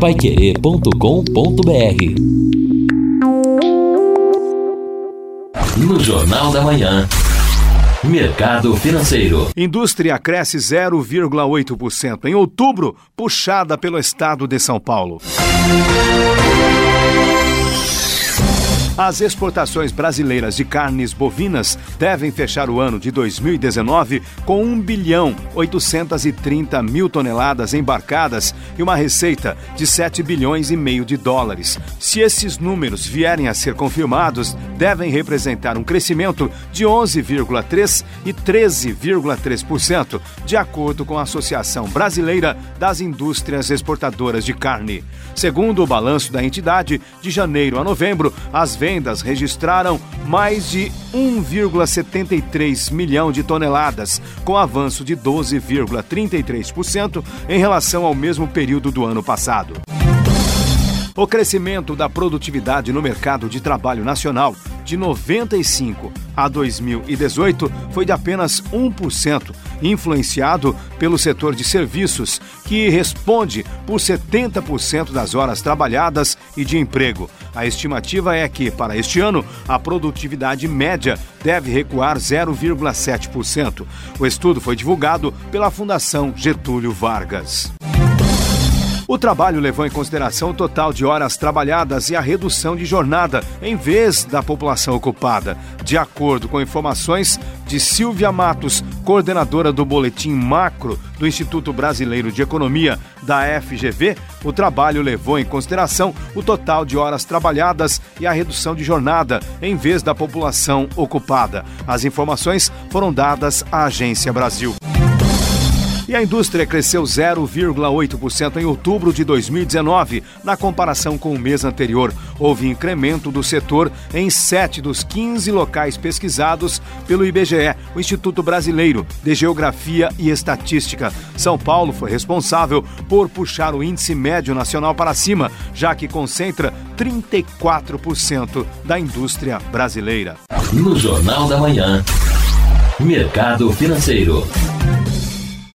paiquerê.com.br No Jornal da Manhã. Mercado Financeiro. Indústria cresce 0,8% em outubro, puxada pelo estado de São Paulo. As exportações brasileiras de carnes bovinas devem fechar o ano de 2019 com 1 bilhão 830 mil toneladas embarcadas e uma receita de 7 bilhões e meio de dólares. Se esses números vierem a ser confirmados, devem representar um crescimento de 11,3% e 13,3%, de acordo com a Associação Brasileira das Indústrias Exportadoras de Carne. Segundo o balanço da entidade, de janeiro a novembro, as vendas registraram mais de 1,73 milhão de toneladas, com avanço de 12,33% em relação ao mesmo período do ano passado. O crescimento da produtividade no mercado de trabalho nacional de 95 a 2018 foi de apenas 1%, influenciado pelo setor de serviços, que responde por 70% das horas trabalhadas e de emprego. A estimativa é que, para este ano, a produtividade média deve recuar 0,7%. O estudo foi divulgado pela Fundação Getúlio Vargas. O trabalho levou em consideração o total de horas trabalhadas e a redução de jornada, em vez da população ocupada. De acordo com informações de Silvia Matos, coordenadora do Boletim Macro do Instituto Brasileiro de Economia da FGV, o trabalho levou em consideração o total de horas trabalhadas e a redução de jornada, em vez da população ocupada. As informações foram dadas à Agência Brasil. E a indústria cresceu 0,8% em outubro de 2019, na comparação com o mês anterior. Houve incremento do setor em sete dos 15 locais pesquisados pelo IBGE, o Instituto Brasileiro de Geografia e Estatística. São Paulo foi responsável por puxar o índice médio nacional para cima, já que concentra 34% da indústria brasileira. No Jornal da Manhã, Mercado Financeiro.